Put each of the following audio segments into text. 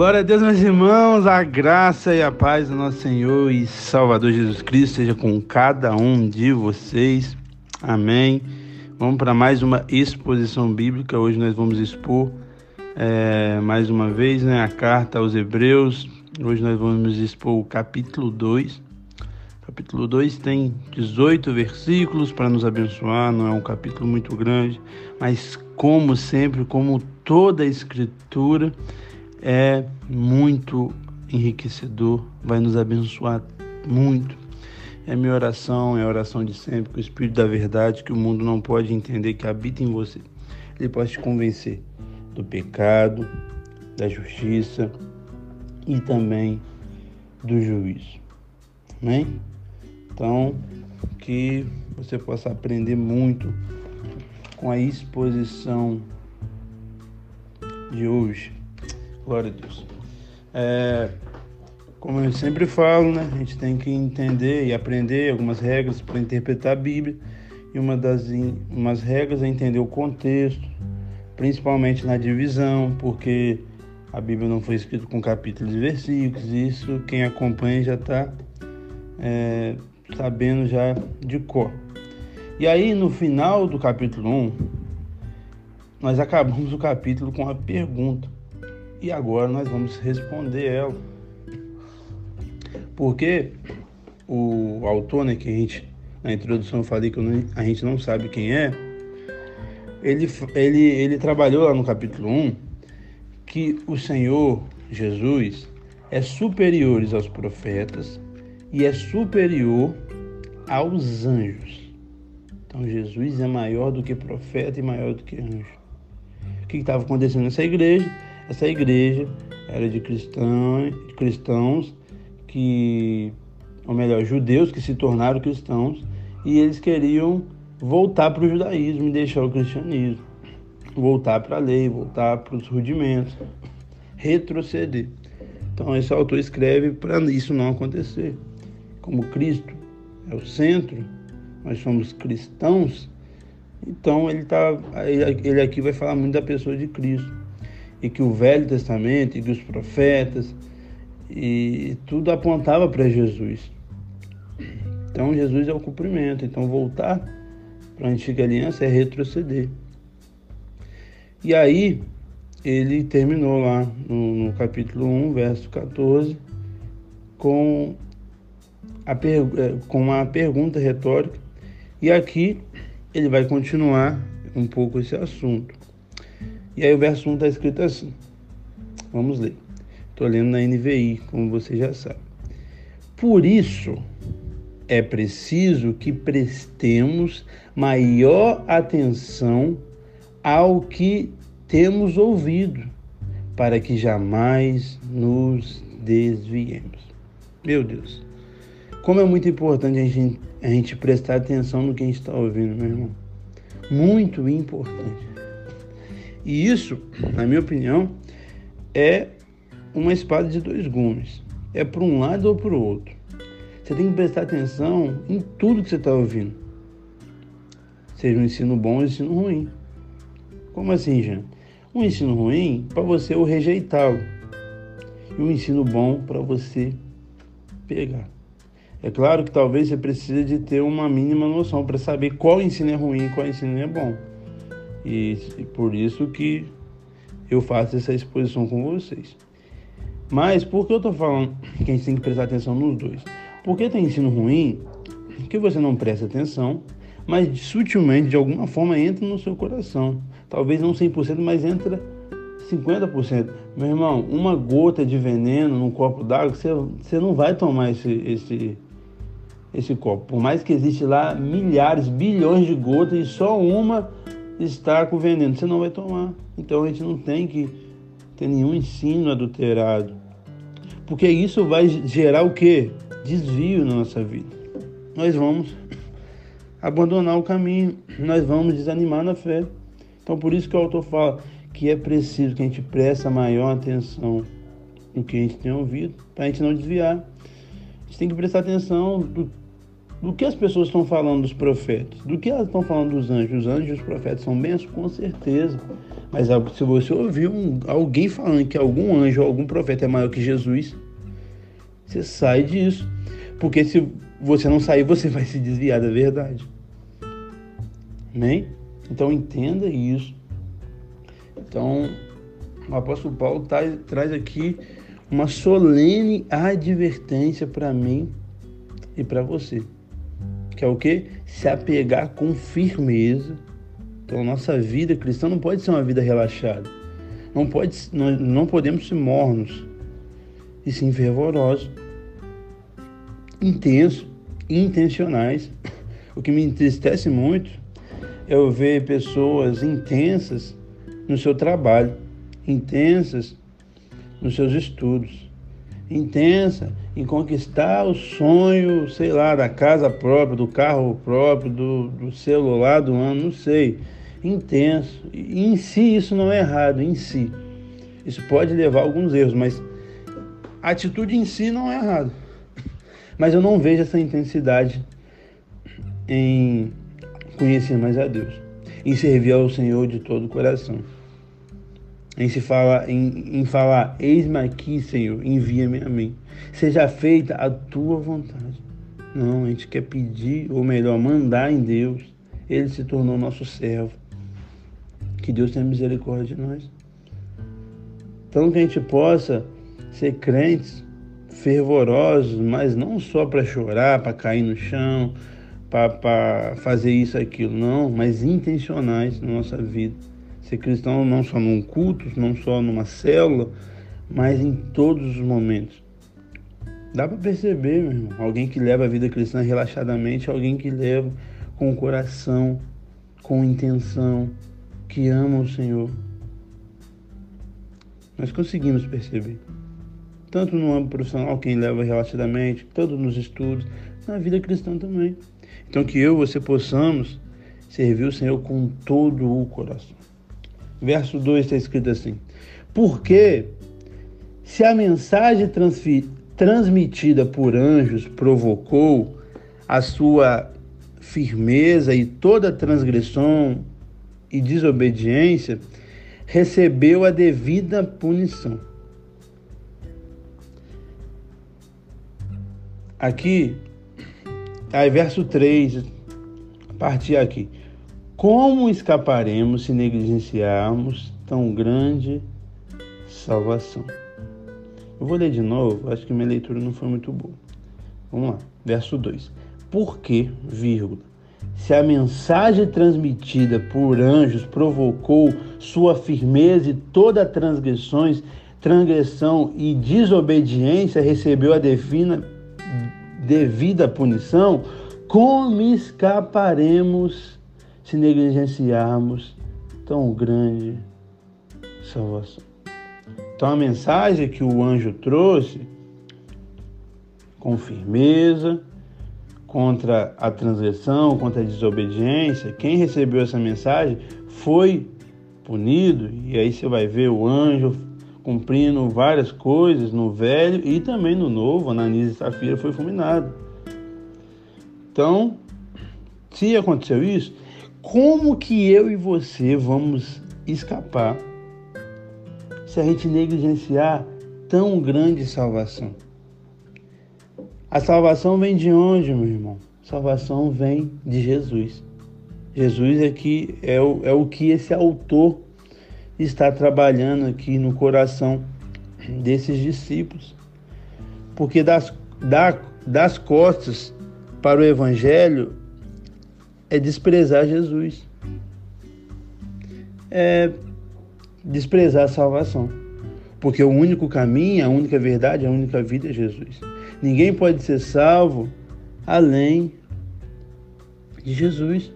Glória a Deus, meus irmãos, a graça e a paz do nosso Senhor e Salvador Jesus Cristo seja com cada um de vocês. Amém. Vamos para mais uma exposição bíblica. Hoje nós vamos expor é, mais uma vez né, a carta aos Hebreus. Hoje nós vamos expor o capítulo 2. Capítulo 2 tem 18 versículos para nos abençoar, não é um capítulo muito grande, mas como sempre, como toda a escritura, é muito enriquecedor, vai nos abençoar muito. É minha oração, é a oração de sempre, que o Espírito da Verdade, que o mundo não pode entender, que habita em você, ele pode te convencer do pecado, da justiça e também do juízo. Amém? Então, que você possa aprender muito com a exposição de hoje. Glória a Deus. É, como eu sempre falo, né, a gente tem que entender e aprender algumas regras para interpretar a Bíblia. E uma das umas regras é entender o contexto, principalmente na divisão, porque a Bíblia não foi escrita com capítulos e versículos. Isso quem acompanha já está é, sabendo já de cor. E aí, no final do capítulo 1, nós acabamos o capítulo com uma pergunta. E agora nós vamos responder ela. Porque o autor, né, que a gente, na introdução eu falei que a gente não sabe quem é, ele, ele, ele trabalhou lá no capítulo 1 que o Senhor Jesus é superior aos profetas e é superior aos anjos. Então Jesus é maior do que profeta e maior do que anjo. O que estava acontecendo nessa igreja? Essa igreja era de cristãos, cristãos que, ou melhor, judeus que se tornaram cristãos e eles queriam voltar para o judaísmo e deixar o cristianismo, voltar para a lei, voltar para os rudimentos, retroceder. Então esse autor escreve para isso não acontecer como Cristo é o centro, nós somos cristãos, então ele, tá, ele aqui vai falar muito da pessoa de Cristo. E que o Velho Testamento, e que os profetas, e tudo apontava para Jesus. Então Jesus é o cumprimento. Então voltar para a antiga aliança é retroceder. E aí ele terminou lá no, no capítulo 1, verso 14, com a é, com uma pergunta retórica. E aqui ele vai continuar um pouco esse assunto. E aí o verso 1 está escrito assim. Vamos ler. Estou lendo na NVI, como você já sabe. Por isso é preciso que prestemos maior atenção ao que temos ouvido, para que jamais nos desviemos. Meu Deus. Como é muito importante a gente, a gente prestar atenção no que a gente está ouvindo, meu irmão. Muito importante. E isso, na minha opinião, é uma espada de dois gumes. É para um lado ou para o outro. Você tem que prestar atenção em tudo que você está ouvindo. Seja um ensino bom ou um ensino ruim. Como assim, Jean? Um ensino ruim para você o rejeitá-lo. E um ensino bom para você pegar. É claro que talvez você precise de ter uma mínima noção para saber qual ensino é ruim e qual ensino é bom. E, e por isso que eu faço essa exposição com vocês. Mas por que eu estou falando que a gente tem que prestar atenção nos dois? Porque tem ensino ruim que você não presta atenção, mas sutilmente, de alguma forma, entra no seu coração. Talvez não 100%, mas entra 50%. Meu irmão, uma gota de veneno num copo d'água, você, você não vai tomar esse, esse, esse copo. Por mais que existe lá milhares, bilhões de gotas e só uma está com veneno, você não vai tomar. Então a gente não tem que ter nenhum ensino adulterado. Porque isso vai gerar o que? Desvio na nossa vida. Nós vamos abandonar o caminho, nós vamos desanimar na fé. Então por isso que o autor fala que é preciso que a gente preste maior atenção no que a gente tem ouvido, para a gente não desviar. A gente tem que prestar atenção do Do que as pessoas estão falando dos profetas? Do que elas estão falando dos anjos? Os anjos e os profetas são bênçãos? Com certeza. Mas se você ouvir um, alguém falando que algum anjo ou algum profeta é maior que Jesus, você sai disso. Porque se você não sair, você vai se desviar da verdade. Amém? Então entenda isso. Então, o apóstolo Paulo tá, traz aqui uma solene advertência para mim e para você. Que é o que? Se apegar com firmeza. Então, nossa vida cristã não pode ser uma vida relaxada. Não, pode, não, não podemos ser mornos, e sim fervorosos, intensos, intencionais. O que me entristece muito é eu ver pessoas intensas no seu trabalho, intensas nos seus estudos, intensa em conquistar o sonho, sei lá, da casa própria, do carro próprio, do, do celular do ano, não sei. Intenso. E em si isso não é errado, em si. Isso pode levar a alguns erros, mas a atitude em si não é errado. Mas eu não vejo essa intensidade em conhecer mais a Deus, em servir ao Senhor de todo o coração. Em se fala, em, em falar, eis-me aqui, Senhor, envia-me a mim. Seja feita a tua vontade. Não, a gente quer pedir, ou melhor, mandar em Deus. Ele se tornou nosso servo. Que Deus tenha misericórdia de nós. Então que a gente possa ser crentes fervorosos, mas não só para chorar, para cair no chão, para fazer isso, aquilo, não, mas intencionais na nossa vida. Ser cristão não só num culto, não só numa célula, mas em todos os momentos. Dá para perceber, meu irmão, alguém que leva a vida cristã relaxadamente, alguém que leva com o coração, com intenção, que ama o Senhor. Nós conseguimos perceber tanto no âmbito profissional, quem leva relaxadamente, tanto nos estudos, na vida cristã também. Então que eu e você possamos servir o Senhor com todo o coração. Verso 2 está escrito assim: Porque se a mensagem transmitida por anjos provocou a sua firmeza e toda transgressão e desobediência, recebeu a devida punição. Aqui, aí verso 3, a partir aqui. Como escaparemos se negligenciarmos tão grande salvação? Eu vou ler de novo, acho que minha leitura não foi muito boa. Vamos lá, verso 2. Porque, vírgula, se a mensagem transmitida por anjos provocou sua firmeza e toda transgressões, transgressão e desobediência recebeu a defina devida punição, como escaparemos se negligenciarmos tão grande salvação? Então a mensagem que o anjo trouxe com firmeza contra a transgressão, contra a desobediência, quem recebeu essa mensagem foi punido, e aí você vai ver o anjo cumprindo várias coisas no velho e também no novo, Ananias e Safira foi fulminado. Então, se aconteceu isso, como que eu e você vamos escapar se a gente negligenciar tão grande salvação? A salvação vem de onde, meu irmão? Salvação vem de Jesus. Jesus é, é, o, é o que esse autor está trabalhando aqui no coração desses discípulos. Porque das, da, das costas para o Evangelho é desprezar Jesus. É desprezar a salvação. Porque o único caminho, a única verdade, a única vida é Jesus. Ninguém pode ser salvo além de Jesus.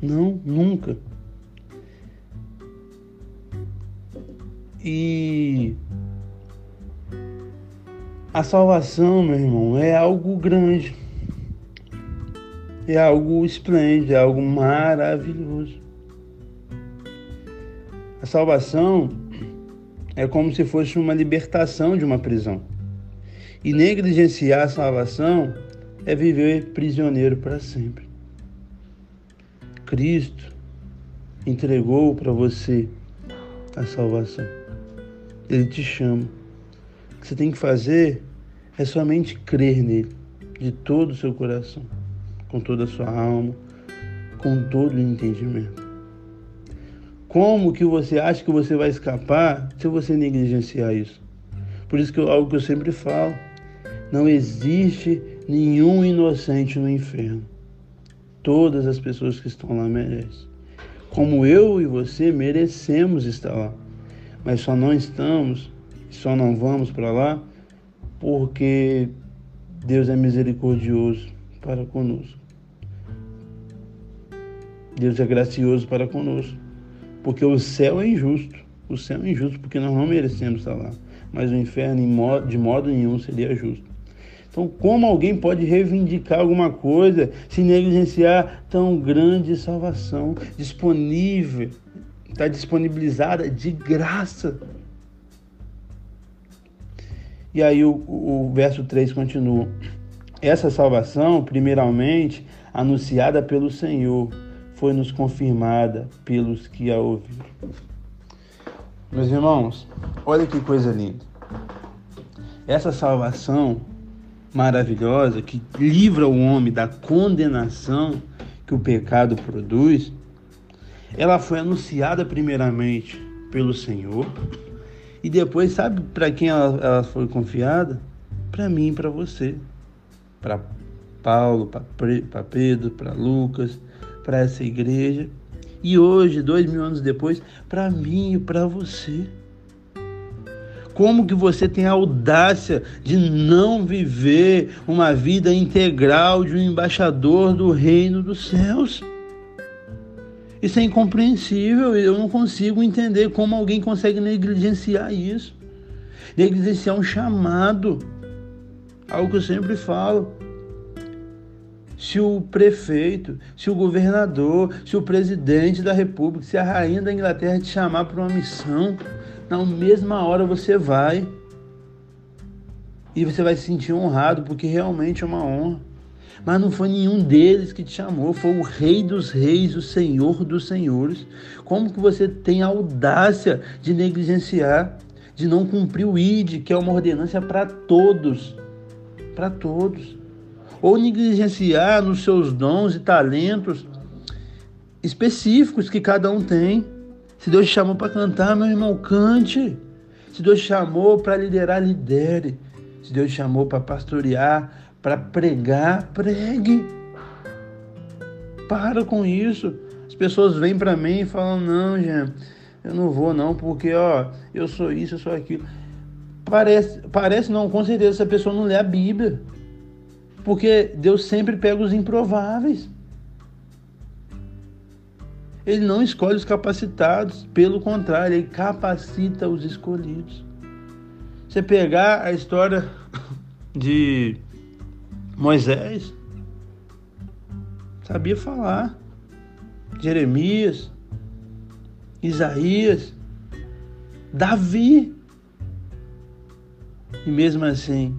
Não, nunca. E a salvação, meu irmão, é algo grande. É algo esplêndido, é algo maravilhoso. A salvação é como se fosse uma libertação de uma prisão. E negligenciar a salvação é viver prisioneiro para sempre. Cristo entregou para você a salvação. Ele te chama. O que você tem que fazer é somente crer nele, de todo o seu coração, com toda a sua alma, com todo o entendimento. Como que você acha que você vai escapar se você negligenciar isso? Por isso que eu, algo que eu sempre falo, não existe nenhum inocente no inferno. Todas as pessoas que estão lá merecem. Como eu e você merecemos estar lá. Mas só não estamos, só não vamos para lá porque Deus é misericordioso para conosco. Deus é gracioso para conosco. Porque o céu é injusto. O céu é injusto porque nós não merecemos estar lá. Mas o inferno, de modo nenhum, seria justo. Então, como alguém pode reivindicar alguma coisa se negligenciar tão grande salvação disponível, está disponibilizada de graça? E aí o, o verso 3 continua. Essa salvação, primeiramente, anunciada pelo Senhor, foi-nos confirmada pelos que a ouviram. Meus irmãos, olha que coisa linda. Essa salvação maravilhosa que livra o homem da condenação que o pecado produz, ela foi anunciada primeiramente pelo Senhor e depois, sabe para quem ela, ela, foi confiada? Para mim e para você. Para Paulo, para Pedro, para Lucas, para essa igreja. E hoje, dois mil anos depois, para mim e para você. Como que você tem a audácia de não viver uma vida integral de um embaixador do reino dos céus? Isso é incompreensível, eu não consigo entender como alguém consegue negligenciar isso. Negligenciar um chamado. Algo que eu sempre falo. Se o prefeito, se o governador, se o presidente da república, se a rainha da Inglaterra te chamar para uma missão, na mesma hora você vai. E você vai se sentir honrado, porque realmente é uma honra. Mas não foi nenhum deles que te chamou, foi o Rei dos Reis, o Senhor dos Senhores. Como que você tem a audácia de negligenciar, de não cumprir o ID, que é uma ordenança para todos? Para todos. Ou negligenciar nos seus dons e talentos específicos que cada um tem. Se Deus te chamou para cantar, meu irmão, cante. Se Deus te chamou para liderar, lidere. Se Deus te chamou para pastorear, para pregar, pregue. Para com isso. As pessoas vêm para mim e falam: "Não, Jean, eu não vou não, porque ó, eu sou isso, eu sou aquilo". Parece, parece não, com certeza essa pessoa não lê a Bíblia. Porque Deus sempre pega os improváveis. Ele não escolhe os capacitados, pelo contrário, ele capacita os escolhidos. Você pegar a história de Moisés, sabia falar, Jeremias, Isaías, Davi. E mesmo assim,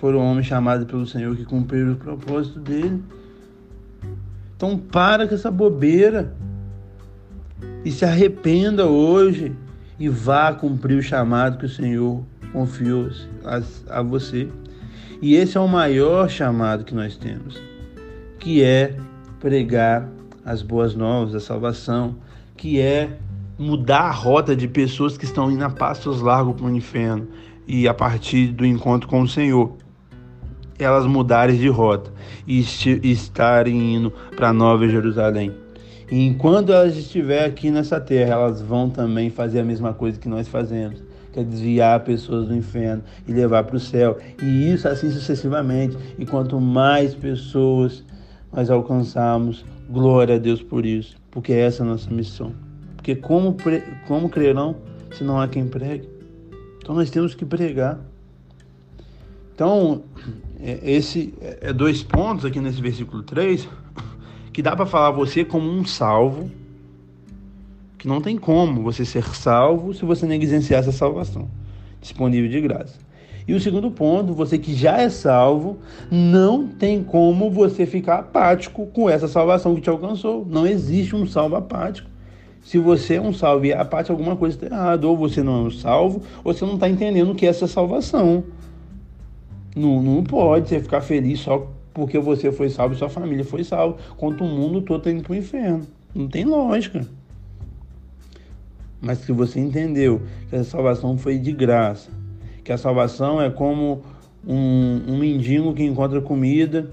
foram homens chamados pelo Senhor que cumpriram o propósito dele. Então para com essa bobeira e se arrependa hoje e vá cumprir o chamado que o Senhor confiou a, a você. E esse é o maior chamado que nós temos, que é pregar as boas novas, a salvação, que é mudar a rota de pessoas que estão indo a passos largos para o inferno e a partir do encontro com o Senhor elas mudarem de rota e estarem indo para Nova Jerusalém. E enquanto elas estiverem aqui nessa terra, elas vão também fazer a mesma coisa que nós fazemos, que é desviar pessoas do inferno e levar para o céu. E isso assim sucessivamente. E quanto mais pessoas nós alcançarmos, glória a Deus por isso, porque essa é a nossa missão. Porque como, como crerão se não há quem pregue? Então nós temos que pregar. Então, é, esse é dois pontos aqui nesse versículo 3 que dá para falar você como um salvo, que não tem como você ser salvo se você negligenciar essa salvação, disponível de graça. E o segundo ponto, você que já é salvo, não tem como você ficar apático com essa salvação que te alcançou. Não existe um salvo apático. Se você é um salvo e é apático, alguma coisa está errada. Ou você não é um salvo, ou você não está entendendo o que é essa salvação. Não, não pode você ficar feliz só porque você foi salvo e sua família foi salva, quanto o mundo todo está indo para o inferno. Não tem lógica. Mas se você entendeu que a salvação foi de graça, que a salvação é como um, um mendigo que encontra comida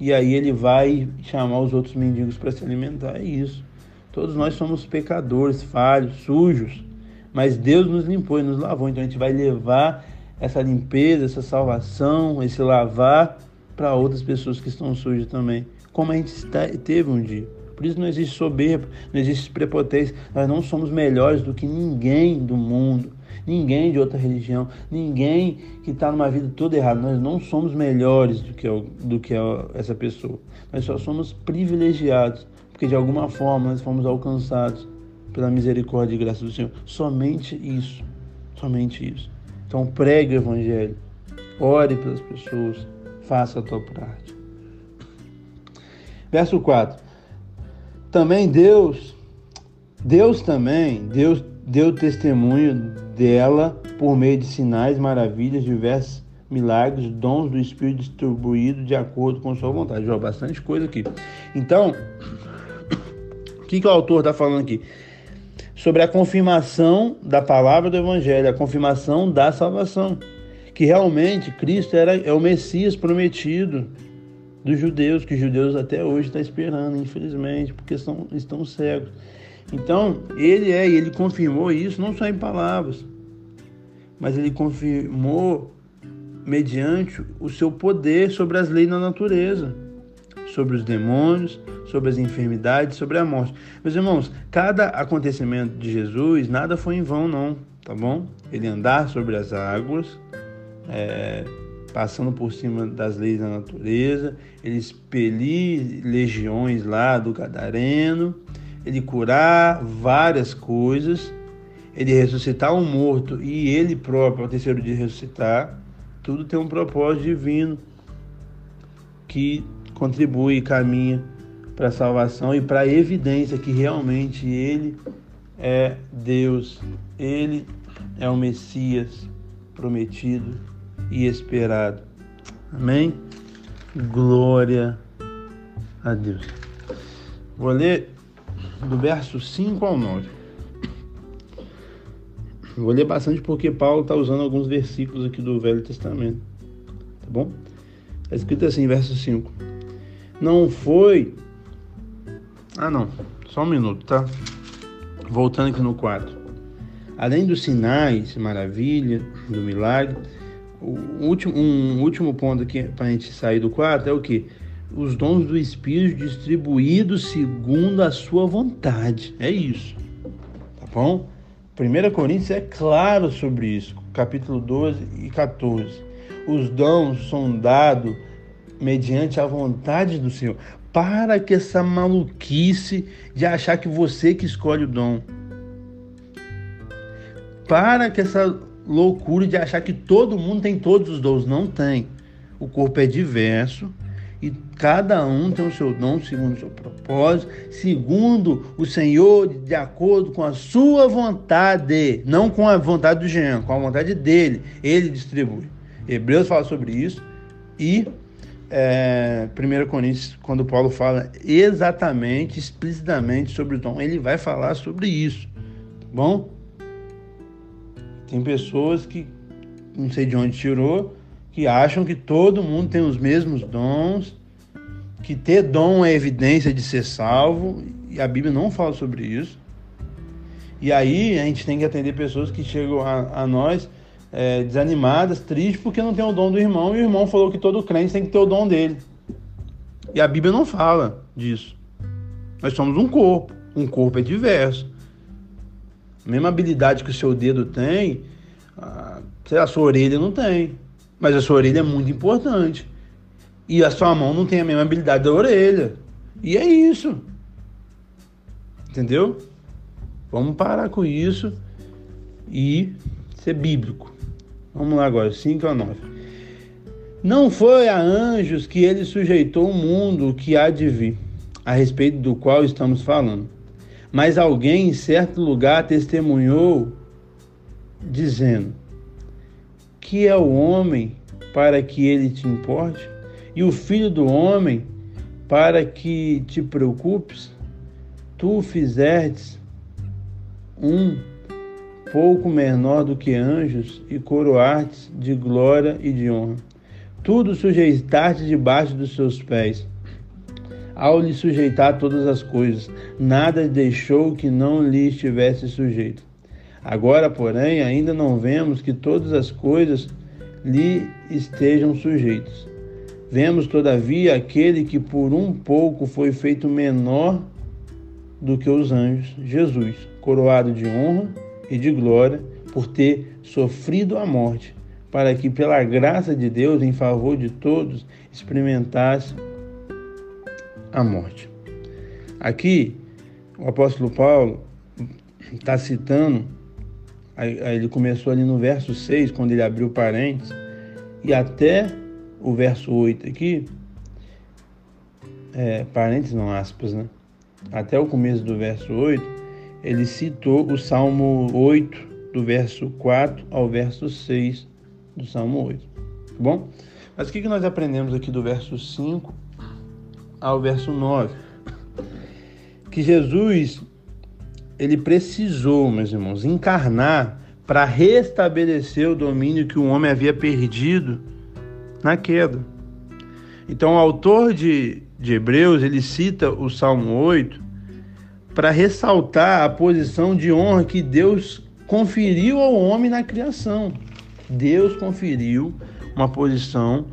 e aí ele vai chamar os outros mendigos para se alimentar, é isso. Todos nós somos pecadores, falhos, sujos, mas Deus nos limpou e nos lavou, então a gente vai levar essa limpeza, essa salvação, esse lavar para outras pessoas que estão sujas também, como a gente teve um dia. Por isso não existe soberba, não existe prepotência. Nós não somos melhores do que ninguém do mundo, ninguém de outra religião, ninguém que está numa vida toda errada. Nós não somos melhores do que, do que essa pessoa. Nós só somos privilegiados, porque de alguma forma nós fomos alcançados pela misericórdia e graça do Senhor. Somente isso. Somente isso. Então pregue o Evangelho. Ore pelas pessoas. Faça a tua parte. Verso 4. Também Deus, Deus também, Deus deu testemunho dela por meio de sinais, maravilhas, diversos milagres, dons do Espírito distribuído de acordo com sua vontade. Já bastante coisa aqui. Então, o que, que o autor está falando aqui? Sobre a confirmação da palavra do Evangelho, a confirmação da salvação. Que realmente Cristo era, é o Messias prometido dos judeus, que os judeus até hoje estão esperando, infelizmente, porque são, estão cegos. Então, ele é, e ele confirmou isso não só em palavras, mas ele confirmou mediante o seu poder sobre as leis da natureza, sobre os demônios, sobre as enfermidades, sobre a morte. Meus irmãos, cada acontecimento de Jesus, nada foi em vão, não, tá bom? Ele andar sobre as águas, é, passando por cima das leis da natureza, ele expelir legiões lá do Gadareno, ele curar várias coisas, ele ressuscitar um morto e ele próprio ao terceiro dia ressuscitar, tudo tem um propósito divino que contribui e caminha para a salvação e para a evidência que realmente ele é Deus, ele é o Messias prometido e esperado. Amém? Glória a Deus. Vou ler do verso 5 ao 9. Vou ler bastante porque Paulo está usando alguns versículos aqui do Velho Testamento. Tá bom? Está escrito assim, verso 5. Não foi. Ah, não. Só um minuto, tá? Voltando aqui no 4. Além dos sinais, maravilha, do milagre o último, um último ponto aqui para a gente sair do quarto é o que? Os dons do Espírito distribuídos segundo a sua vontade. É isso. Tá bom? 1 Coríntios é claro sobre isso, capítulo 12 e 14. Os dons são dados mediante a vontade do Senhor, para que essa maluquice de achar que você que escolhe o dom, para que essa loucura de achar que todo mundo tem todos os dons. Não tem. O corpo é diverso e cada um tem o seu dom segundo o seu propósito, segundo o Senhor, de acordo com a sua vontade, não com a vontade do Jean, com a vontade dele. Ele distribui. Hebreus fala sobre isso e é, 1 Coríntios, quando Paulo fala exatamente, explicitamente sobre o dom, ele vai falar sobre isso. Tá bom? Tem pessoas que não sei de onde tirou, que acham que todo mundo tem os mesmos dons, que ter dom é evidência de ser salvo, e a Bíblia não fala sobre isso. E aí a gente tem que atender pessoas que chegam a, a nós é, desanimadas, tristes, porque não tem o dom do irmão, e o irmão falou que todo crente tem que ter o dom dele. E a Bíblia não fala disso. Nós somos um corpo, um corpo é diverso. A mesma habilidade que o seu dedo tem, a, a sua orelha não tem. Mas a sua orelha é muito importante. E a sua mão não tem a mesma habilidade da orelha. E é isso. Entendeu? Vamos parar com isso e ser bíblico. Vamos lá agora, 5 a 9. Não foi a anjos que ele sujeitou o mundo que há de vir, a respeito do qual estamos falando. Mas alguém em certo lugar testemunhou, dizendo: Que é o homem para que ele te importe? E o filho do homem para que te preocupes? Tu fizestes um pouco menor do que anjos e coroartes de glória e de honra. Tudo sujeitaste debaixo dos seus pés. Ao lhe sujeitar todas as coisas, nada deixou que não lhe estivesse sujeito. Agora, porém, ainda não vemos que todas as coisas lhe estejam sujeitas. Vemos, todavia, aquele que por um pouco foi feito menor do que os anjos, Jesus, coroado de honra e de glória por ter sofrido a morte, para que, pela graça de Deus, em favor de todos, experimentasse a morte. Aqui, o apóstolo Paulo está citando, ele começou ali no verso 6, quando ele abriu parênteses, e até o verso 8 aqui, é, parênteses não aspas, né? Até o começo do verso 8, ele citou o Salmo 8, do verso 4 ao verso 6 do Salmo 8. Tá bom? Mas o que nós aprendemos aqui do verso 5 ao verso 9? Que Jesus, ele precisou, meus irmãos, encarnar para restabelecer o domínio que o homem havia perdido na queda. Então, o autor de, de Hebreus, ele cita o Salmo 8 para ressaltar a posição de honra que Deus conferiu ao homem na criação. Deus conferiu uma posição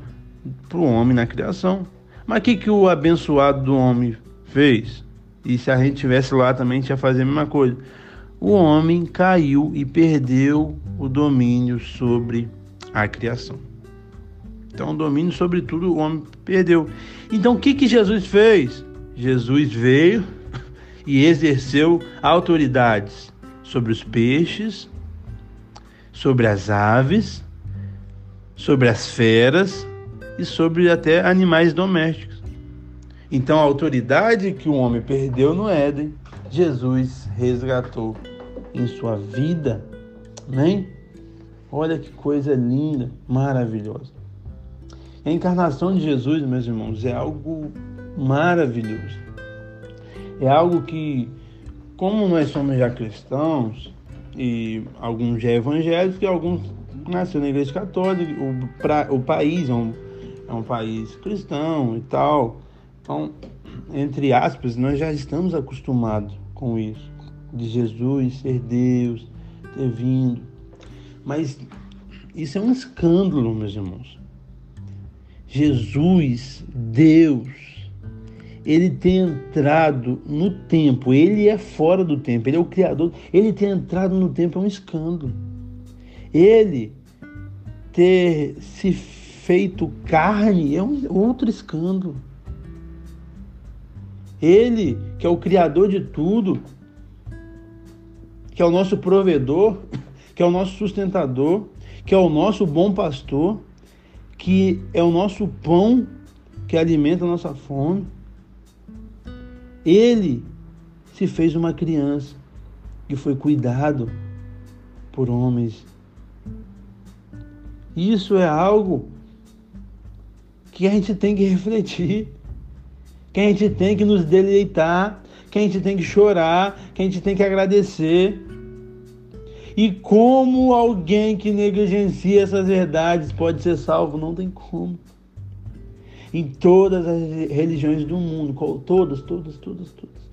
para o homem na criação. Mas o que, que o abençoado do homem fez? E se a gente tivesse lá também, a gente ia fazer a mesma coisa. O homem caiu e perdeu o domínio sobre a criação. Então, o domínio sobre tudo o homem perdeu. Então, o que, que Jesus fez? Jesus veio e exerceu autoridades sobre os peixes, sobre as aves, sobre as feras e sobre até animais domésticos. Então, a autoridade que o homem perdeu no Éden, Jesus resgatou em sua vida. Amém? Olha que coisa linda, maravilhosa. A encarnação de Jesus, meus irmãos, é algo maravilhoso. É algo que, como nós somos já cristãos, e alguns já evangélicos, e alguns nasceram na igreja católica, o, pra, o país é um, é um país cristão e tal. Então, entre aspas, nós já estamos acostumados com isso, de Jesus ser Deus, ter vindo. Mas isso é um escândalo, meus irmãos. Jesus, Deus, ele tem entrado no tempo, ele é fora do tempo, ele é o Criador, ele tem entrado no tempo é um escândalo. Ele ter se feito carne é um outro escândalo. Ele, que é o Criador de tudo, que é o nosso provedor, que é o nosso sustentador, que é o nosso bom pastor, que é o nosso pão que alimenta a nossa fome. Ele se fez uma criança e foi cuidado por homens. Isso é algo que a gente tem que refletir, que a gente tem que nos deleitar, que a gente tem que chorar, que a gente tem que agradecer. E como alguém que negligencia essas verdades pode ser salvo? Não tem como. Em todas as religiões do mundo, todas, todas, todas, todas,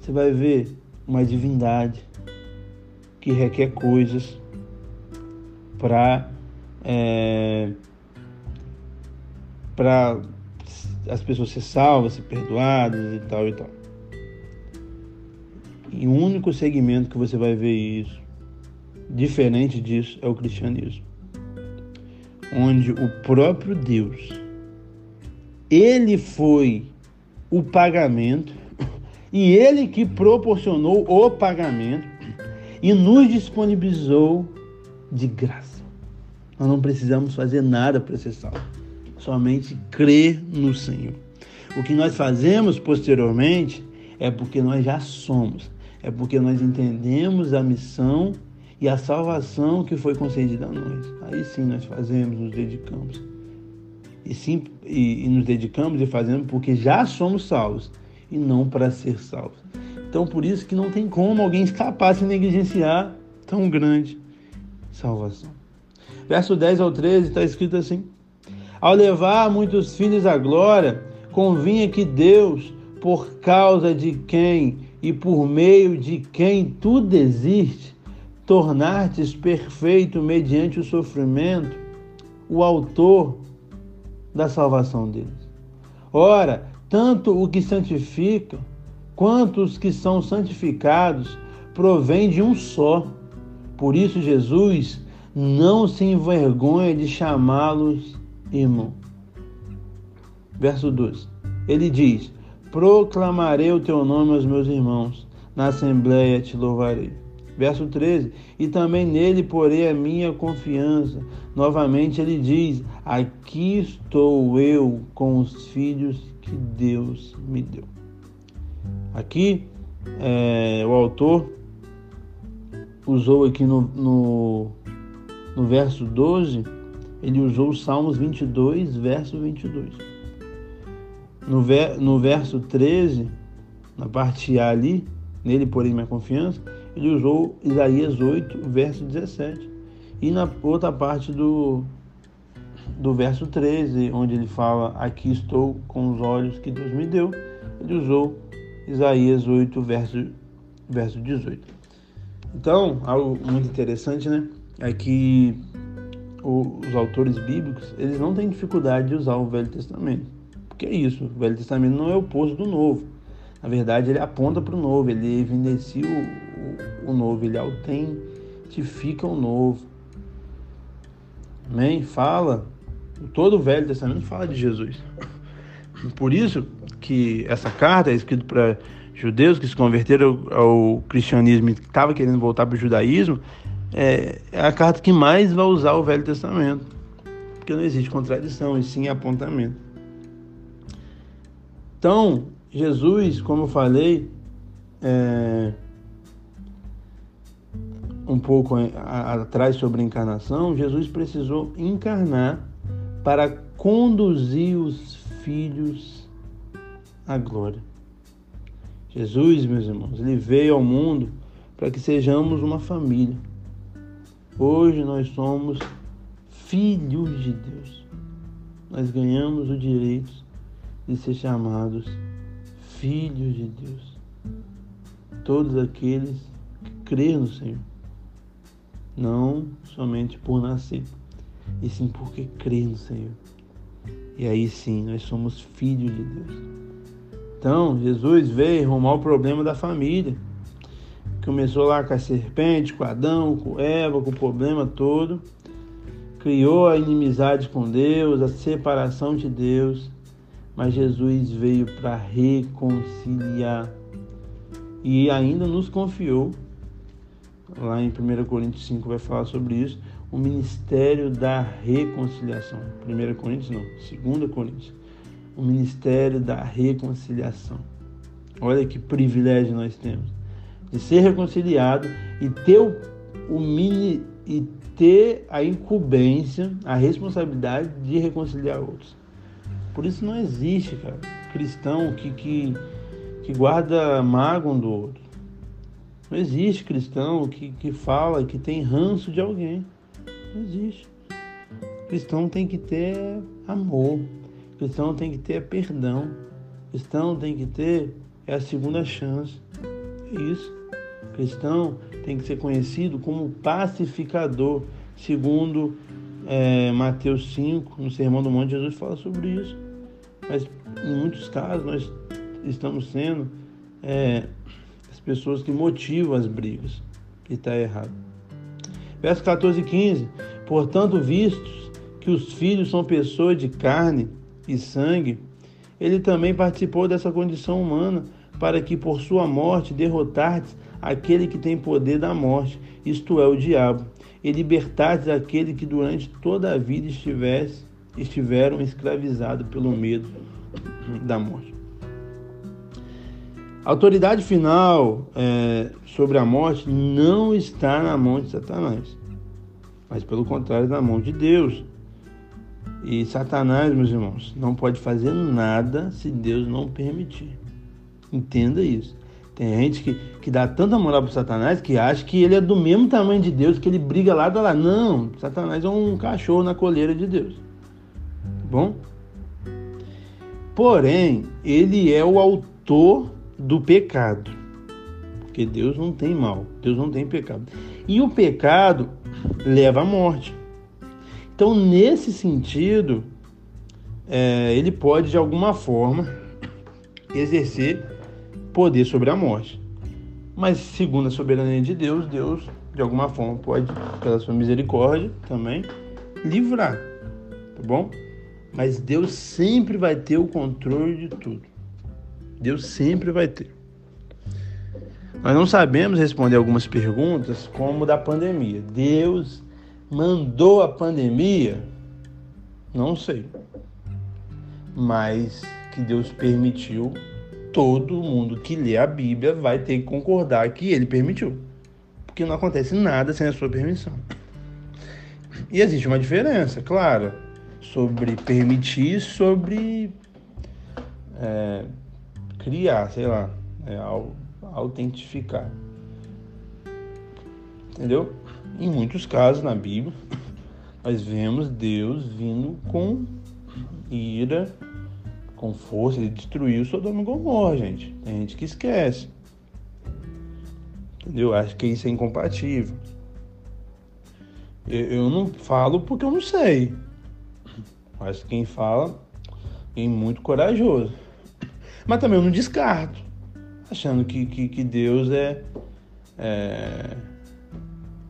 você vai ver uma divindade que requer coisas para é, para as pessoas ser salvas, ser perdoadas e tal e tal. E o único segmento que você vai ver isso, diferente disso, é o cristianismo. Onde o próprio Deus, ele foi o pagamento e ele que proporcionou o pagamento e nos disponibilizou de graça. Nós não precisamos fazer nada para ser salvo. Somente crer no Senhor. O que nós fazemos posteriormente é porque nós já somos. É porque nós entendemos a missão e a salvação que foi concedida a nós. Aí sim nós fazemos, nos dedicamos. E, sim, e, e nos dedicamos e fazemos porque já somos salvos e não para ser salvos. Então por isso que não tem como alguém escapar se negligenciar tão grande salvação. Verso 10 ao 13 está escrito assim: Ao levar muitos filhos à glória, convinha que Deus, por causa de quem e por meio de quem tudo existe, tornar-te perfeito mediante o sofrimento, o autor da salvação deles. Ora, tanto o que santifica quanto os que são santificados provém de um só. Por isso, Jesus não se envergonha de chamá-los irmão. Verso 12. Ele diz: Proclamarei o teu nome aos meus irmãos, na assembleia te louvarei. Verso 13: E também nele porei a minha confiança. Novamente ele diz: Aqui estou eu com os filhos que Deus me deu. Aqui, é, o autor usou aqui no, no, no verso 12, ele usou os Salmos 22, verso 22. No, ver, no verso 13, na parte A ali, nele porém minha confiança, ele usou Isaías 8, verso 17. E na outra parte do, do verso 13, onde ele fala: Aqui estou com os olhos que Deus me deu, ele usou Isaías 8, verso, verso 18. Então, algo muito interessante, né? É que os autores bíblicos, eles não têm dificuldade de usar o Velho Testamento. Porque é isso, o Velho Testamento não é o oposto do Novo. Na verdade, ele aponta para o Novo, ele evidencia o, Novo, ele autentifica o Novo. Amém? Fala, todo o Velho Testamento fala de Jesus. Por isso que essa carta é escrita para judeus que se converteram ao, ao cristianismo e estavam querendo voltar para o judaísmo, é, é, a carta que mais vai usar o Velho Testamento. Porque não existe contradição, e sim apontamento. Então, Jesus, como eu falei, é, um pouco atrás sobre a encarnação, Jesus precisou encarnar para conduzir os filhos à glória. Jesus, meus irmãos, ele veio ao mundo para que sejamos uma família. Hoje nós somos filhos de Deus. Nós ganhamos o direito de ser chamados filhos de Deus. Todos aqueles que creem no Senhor. Não somente por nascer, e sim porque crê no Senhor. E aí sim, nós somos filhos de Deus. Então, Jesus veio arrumar o problema da família. Começou lá com a serpente, com Adão, com Eva, com o problema todo. Criou a inimizade com Deus, a separação de Deus. Mas Jesus veio para reconciliar. E ainda nos confiou, lá em 1 Coríntios 5 vai falar sobre isso, o ministério da reconciliação. 1 Coríntios não, 2 Coríntios. O ministério da reconciliação. Olha que privilégio nós temos de ser reconciliado e ter o, o mini, e ter a incumbência, a responsabilidade de reconciliar outros. Por isso não existe, cara, cristão que, que, que guarda mágoa um do outro. Não existe cristão que, que fala que tem ranço de alguém. Não existe. Cristão tem que ter amor. Cristão tem que ter perdão. Cristão tem que ter é a segunda chance. É isso. Cristão tem que ser conhecido como pacificador, segundo é, Mateus 5, no Sermão do Monte, Jesus fala sobre isso. Mas em muitos casos nós estamos sendo é, pessoas que motivam as brigas, e está errado. Verso 14 e 15. Portanto, vistos que os filhos são pessoas de carne e sangue, ele também participou dessa condição humana, para que por sua morte derrotasse aquele que tem poder da morte, isto é, o diabo, e libertastes aquele que durante toda a vida estivesse, estiveram escravizados pelo medo da morte. A autoridade final é, sobre a morte não está na mão de Satanás, mas pelo contrário, na mão de Deus. E Satanás, meus irmãos, não pode fazer nada se Deus não permitir. Entenda isso. Tem gente que, que dá tanta moral para Satanás que acha que ele é do mesmo tamanho de Deus, que ele briga lá, lá. Não, Satanás é um cachorro na coleira de Deus. Tá bom? Porém, ele é o autor do pecado. Porque Deus não tem mal, Deus não tem pecado. E o pecado leva à morte. Então, nesse sentido, é, ele pode, de alguma forma, exercer poder sobre a morte. Mas, segundo a soberania de Deus, Deus, de alguma forma, pode, pela sua misericórdia, também livrar. Tá bom? Mas Deus sempre vai ter o controle de tudo. Deus sempre vai ter. Nós não sabemos responder algumas perguntas, como da pandemia. Deus mandou a pandemia? Não sei. Mas que Deus permitiu todo mundo que lê a Bíblia vai ter que concordar que ele permitiu. Porque não acontece nada sem a sua permissão. E existe uma diferença, claro, sobre permitir sobre é, criar, sei lá, é, autentificar. Entendeu? Em muitos casos na Bíblia, nós vemos Deus vindo com ira com força, ele destruiu Sodoma e Gomorra, gente. Tem gente que esquece. Entendeu? Acho que isso é incompatível. Eu, não falo porque eu não sei. Mas quem fala é muito corajoso. Mas também eu não descarto. Achando que, que, que Deus é, é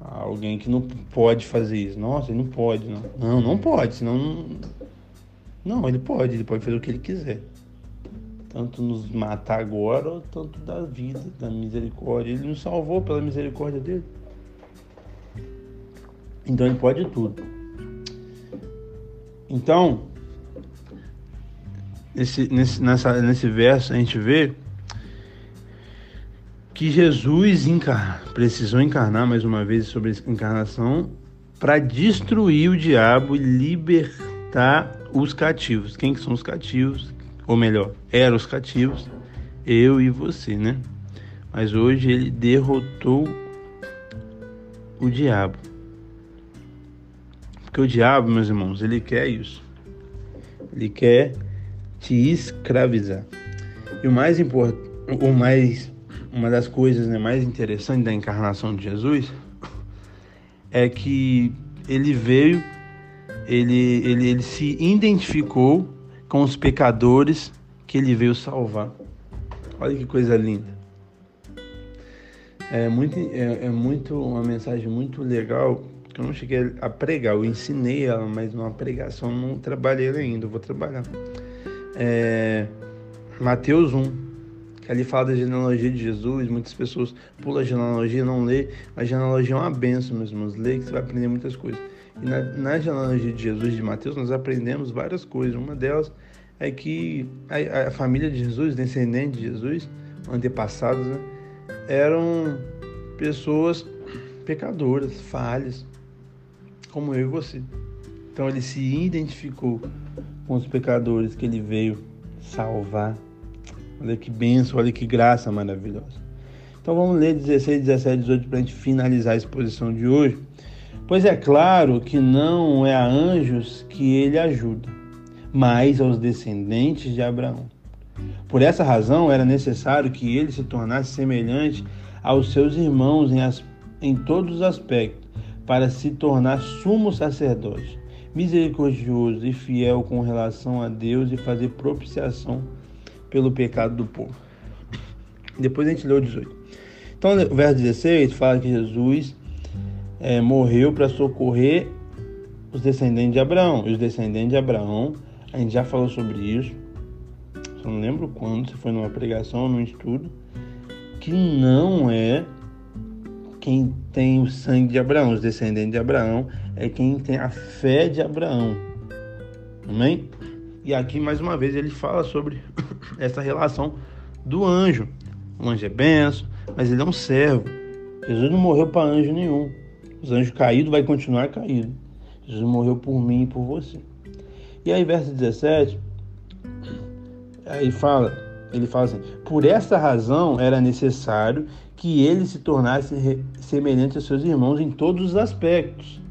alguém que não pode fazer isso. Nossa, ele não pode, não. Não, não pode, senão não, não, ele pode, ele pode fazer o que ele quiser. Tanto nos matar agora, ou tanto da vida, da misericórdia. Ele nos salvou pela misericórdia dele. Então ele pode tudo. Então, nesse, nesse, nessa, nesse verso a gente vê que Jesus encar... precisou encarnar mais uma vez sobre a encarnação para destruir o diabo e libertar os cativos. Quem que são os cativos? Ou melhor, eram os cativos, eu e você, né? Mas hoje ele derrotou o diabo. Porque o diabo, meus irmãos, ele quer isso. Ele quer te escravizar. E o mais importante, o mais uma das coisas né, mais interessantes da encarnação de Jesus é que ele veio ele, ele, ele se identificou com os pecadores que ele veio salvar. Olha que coisa linda. É muito, é, é muito uma mensagem muito legal que eu não cheguei a pregar, eu ensinei ela, mas numa pregação não trabalhei ainda, eu vou trabalhar. É, Mateus 1, que ali fala da genealogia de Jesus, muitas pessoas pulam a genealogia, não lê, mas a genealogia é uma benção, meus irmãos, lê que você vai aprender muitas coisas. E na, na genealogia de Jesus de Mateus, nós aprendemos várias coisas. Uma delas é que a, a família de Jesus, descendente de Jesus, antepassados, né, eram pessoas pecadoras, falhas, como eu e você. Então ele se identificou com os pecadores que ele veio salvar. Olha que benção, olha que graça maravilhosa. Então vamos ler 16, 17, 18 para a gente finalizar a exposição de hoje. Pois é claro que não é a anjos que ele ajuda, mas aos descendentes de Abraão. Por essa razão era necessário que ele se tornasse semelhante aos seus irmãos em, as, em todos os aspectos, para se tornar sumo sacerdote, misericordioso e fiel com relação a Deus e fazer propiciação pelo pecado do povo. Depois a gente lê o 18. Então, o verso 16 fala que Jesus é, morreu para socorrer os descendentes de Abraão. E os descendentes de Abraão, a gente já falou sobre isso, só não lembro quando, se foi numa pregação ou num estudo, que não é quem tem o sangue de Abraão, os descendentes de Abraão, é quem tem a fé de Abraão. Amém? E aqui mais uma vez ele fala sobre essa relação do anjo. O anjo é benção, mas ele é um servo. Jesus não morreu para anjo nenhum. Os anjos caídos vai continuar caído. Jesus morreu por mim e por você. E aí, verso 17, aí fala, ele fala assim: Por essa razão era necessário que ele se tornasse semelhante aos seus irmãos em todos os aspectos.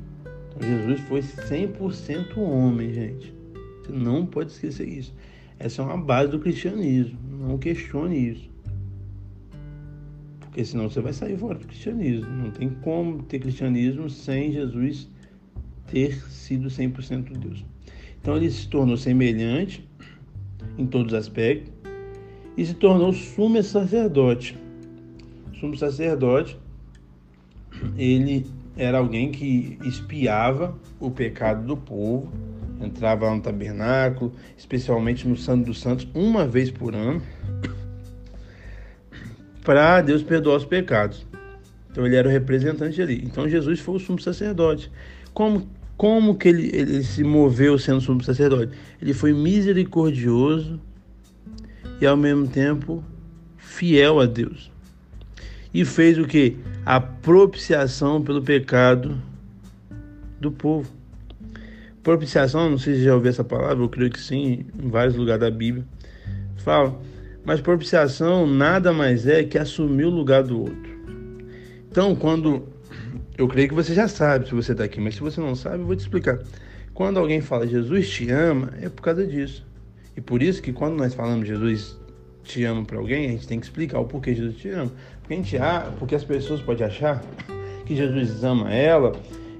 Jesus foi 100% homem, gente. Você não pode esquecer isso. Essa é uma base do cristianismo. Não questione isso. Porque senão você vai sair fora do cristianismo. Não tem como ter cristianismo sem Jesus ter sido 100% Deus. Então ele se tornou semelhante em todos os aspectos e se tornou sumo sacerdote. Sumo sacerdote, ele era alguém que espiava o pecado do povo, entrava lá no tabernáculo, especialmente no Santo dos Santos, uma vez por ano, para Deus perdoar os pecados. Então ele era o representante ali. Então Jesus foi o sumo sacerdote. Como, como que ele, ele se moveu sendo sumo sacerdote? Ele foi misericordioso e ao mesmo tempo fiel a Deus. E fez o que? A propiciação pelo pecado do povo. Propiciação, não sei se já ouviu essa palavra, eu creio que sim, em vários lugares da Bíblia. Fala, mas propiciação nada mais é que assumir o lugar do outro. Então, quando. Eu creio que você já sabe se você está aqui, mas se você não sabe, eu vou te explicar. Quando alguém fala Jesus te ama, é por causa disso. E por isso que quando nós falamos Jesus te ama para alguém, a gente tem que explicar o porquê Jesus te ama. Porque, a gente, porque as pessoas podem achar que Jesus ama ela,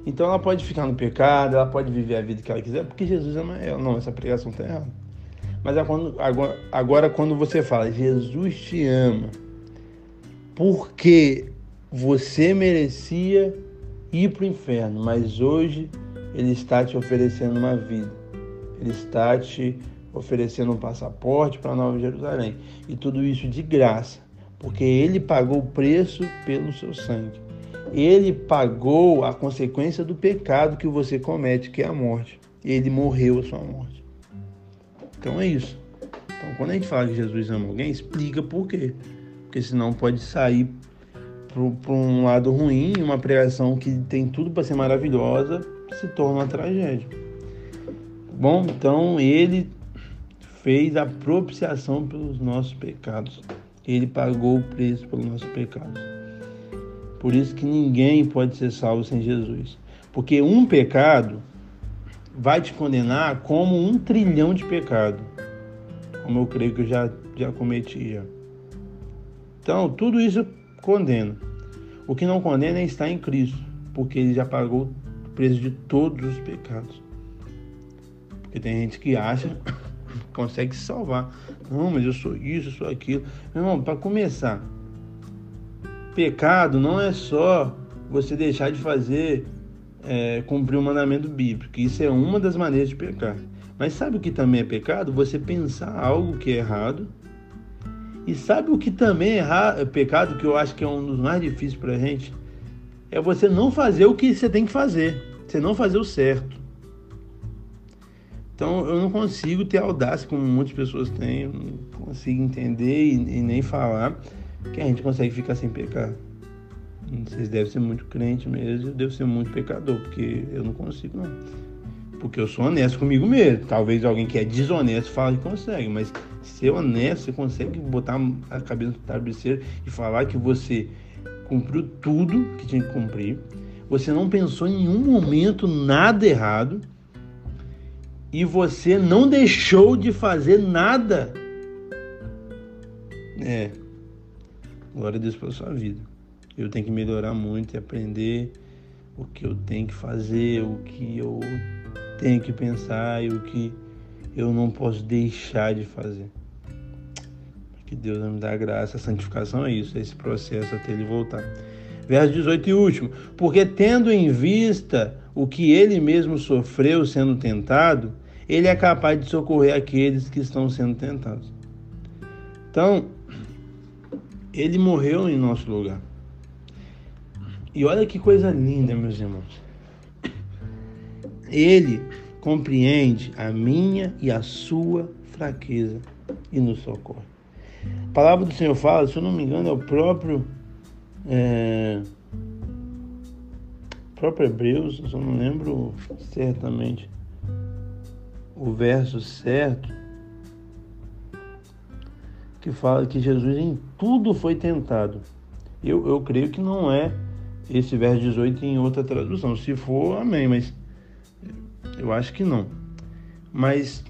então ela pode ficar no pecado, ela pode viver a vida que ela quiser, porque Jesus ama ela. Não, essa pregação está errada. Mas é agora, agora, quando você fala, Jesus te ama, porque você merecia ir para o inferno, mas hoje Ele está te oferecendo uma vida. Ele está te oferecendo um passaporte para Nova Jerusalém. E tudo isso de graça, porque ele pagou o preço pelo seu sangue. Ele pagou a consequência do pecado que você comete, que é a morte. Ele morreu a sua morte. Então é isso. Então, quando a gente fala que Jesus ama alguém, explica por quê. Porque senão pode sair para um lado ruim, uma pregação que tem tudo para ser maravilhosa, se torna uma tragédia. Bom, então ele fez a propiciação pelos nossos pecados. Ele pagou o preço pelos nossos pecados. Por isso que ninguém pode ser salvo sem Jesus. Porque um pecado vai te condenar como um trilhão de pecado. Como eu creio que eu já, já cometi já. Então, tudo isso condena. O que não condena é estar em Cristo, porque ele já pagou o preço de todos os pecados. Porque tem gente que acha consegue se salvar. Não, mas eu sou isso, eu sou aquilo. Meu irmão, para começar, pecado não é só você deixar de fazer, é, cumprir o mandamento bíblico. Isso é uma das maneiras de pecar. Mas sabe o que também é pecado? Você pensar algo que é errado. E sabe o que também é, é pecado, que eu acho que é um dos mais difíceis para a gente? É você não fazer o que você tem que fazer. Você não fazer o certo. Então eu não consigo ter audácia, como muitas pessoas têm, não consigo entender e, e nem falar que a gente consegue ficar sem pecar. Vocês devem ser muito crente mesmo, eu devo ser muito pecador, porque eu não consigo não. Porque eu sou honesto comigo mesmo. Talvez alguém que é desonesto fale que consegue, mas ser honesto, você consegue botar a cabeça no travesseiro e falar que você cumpriu tudo que tinha que cumprir. Você não pensou em nenhum momento nada errado e você não deixou de fazer nada. É. Glória a Deus pela sua vida. Eu tenho que melhorar muito e aprender o que eu tenho que fazer, o que eu tenho que pensar e o que eu não posso deixar de fazer. Que Deus me dá graça. A santificação é isso, é esse processo até ele voltar. Verso 18 e último. Porque tendo em vista o que ele mesmo sofreu sendo tentado, ele é capaz de socorrer aqueles que estão sendo tentados. Então, ele morreu em nosso lugar. E olha que coisa linda, meus irmãos. Ele compreende a minha e a sua fraqueza e nos socorre. A palavra do Senhor fala, se eu não me engano, é o próprio. É, próprio Hebreus, eu não lembro certamente o verso certo, que fala que Jesus em tudo foi tentado. Eu, eu creio que não é esse verso 18 em outra tradução. Se for, amém, mas eu acho que não. Mas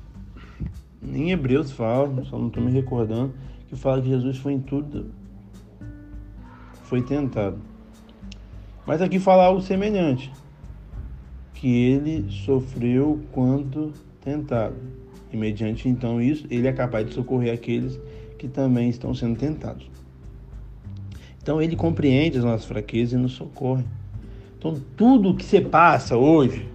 em Hebreus fala, só não estou me recordando, que fala que Jesus foi em tudo, foi tentado. Mas aqui fala algo semelhante, que ele sofreu quando tentado. E mediante então isso, ele é capaz de socorrer aqueles que também estão sendo tentados. Então ele compreende as nossas fraquezas e nos socorre. Então tudo que você passa hoje,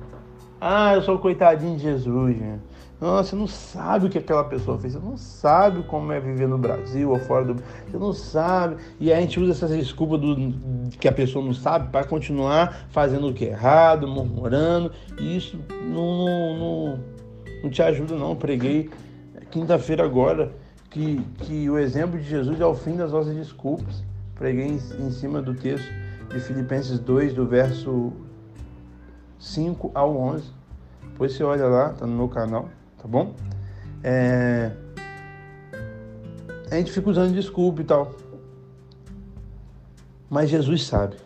ah, eu sou o coitadinho de Jesus, gente. Nossa, você não sabe o que aquela pessoa fez, você não sabe como é viver no Brasil ou fora do Você não sabe. E aí a gente usa essa desculpa do, que a pessoa não sabe para continuar fazendo o que é errado, murmurando. E isso não, não, não, não te ajuda, não. Preguei quinta-feira agora que, que o exemplo de Jesus é o fim das nossas desculpas. Preguei em, em cima do texto de Filipenses 2, do verso 5 ao 11. Depois você olha lá, tá no meu canal tá bom? É... A gente fica usando desculpa e tal. Mas Jesus sabe.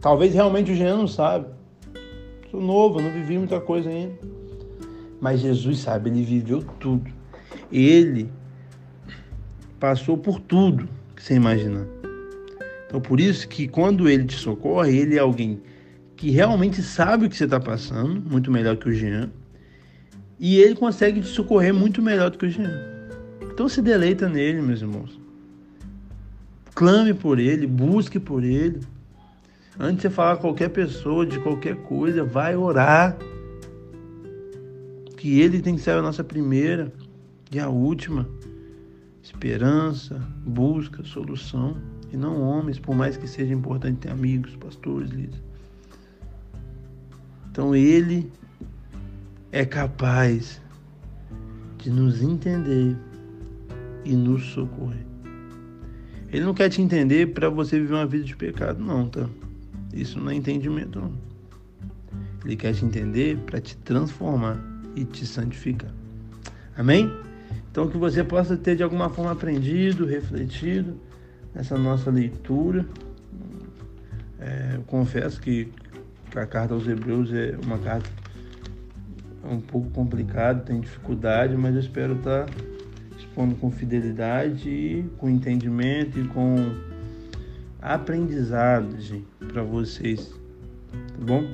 Talvez realmente o Jean não sabe. Sou novo, não vivi muita coisa ainda. Mas Jesus sabe, ele viveu tudo. Ele passou por tudo que você imaginar. Então por isso que quando ele te socorre, ele é alguém que realmente sabe o que você está passando, muito melhor que o Jean e ele consegue te socorrer muito melhor do que o Jean. Então se deleita nele, meus irmãos. Clame por ele, busque por ele. Antes de você falar qualquer pessoa de qualquer coisa, vai orar. Que ele tem que ser a nossa primeira e a última esperança, busca, solução. E não homens, por mais que seja importante ter amigos, pastores, líderes. Então ele é capaz de nos entender e nos socorrer. Ele não quer te entender para você viver uma vida de pecado, não, tá? Isso não é entendimento, não. Ele quer te entender para te transformar e te santificar. Amém? Então que você possa ter de alguma forma aprendido, refletido nessa nossa leitura. É, eu confesso que a carta aos Hebreus é uma carta um pouco complicado, tem dificuldade, mas eu espero estar tá expondo com fidelidade e com entendimento e com aprendizado, para vocês. Tá bom?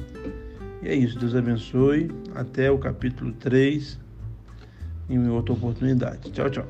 E é isso. Deus abençoe. Até o capítulo 3 em outra oportunidade. Tchau, tchau.